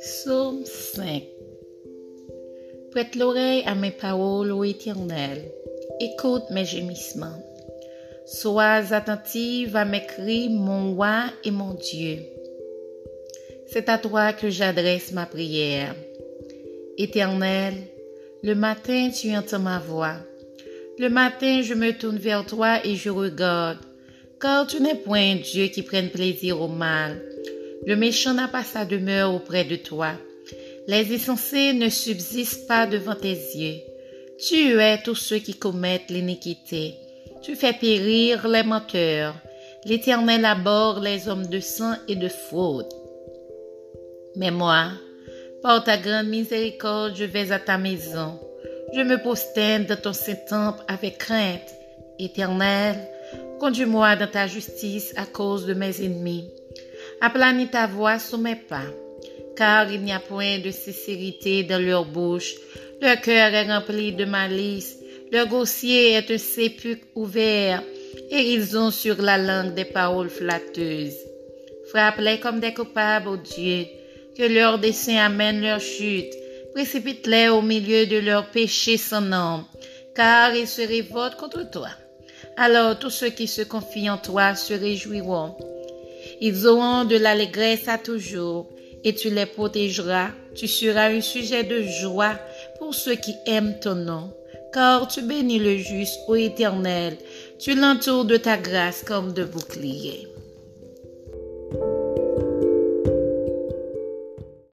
Psaume 5 Prête l'oreille à mes paroles, ô Éternel. Écoute mes gémissements. Sois attentive à mes cris, mon roi et mon Dieu. C'est à toi que j'adresse ma prière. Éternel, le matin tu entends ma voix. Le matin je me tourne vers toi et je regarde car tu n'es point Dieu qui prenne plaisir au mal. Le méchant n'a pas sa demeure auprès de toi. Les insensés ne subsistent pas devant tes yeux. Tu es tous ceux qui commettent l'iniquité. Tu fais périr les menteurs. L'Éternel aborde les hommes de sang et de fraude. Mais moi, par ta grande miséricorde, je vais à ta maison. Je me prosterne dans ton saint-temple avec crainte. Éternel, Conduis-moi dans ta justice à cause de mes ennemis. Aplanis ta voix sous mes pas, car il n'y a point de sincérité dans leur bouche. Leur cœur est rempli de malice. Leur gossier est un sépulcre ouvert, et ils ont sur la langue des paroles flatteuses. Frappe-les comme des coupables, ô Dieu, que leur dessein amène leur chute. Précipite-les au milieu de leurs péchés sans nom, car ils se révoltent contre toi. Alors tous ceux qui se confient en toi se réjouiront. Ils auront de l'allégresse à toujours, et tu les protégeras. Tu seras un sujet de joie pour ceux qui aiment ton nom, car tu bénis le juste, ô Éternel. Tu l'entoures de ta grâce comme de bouclier.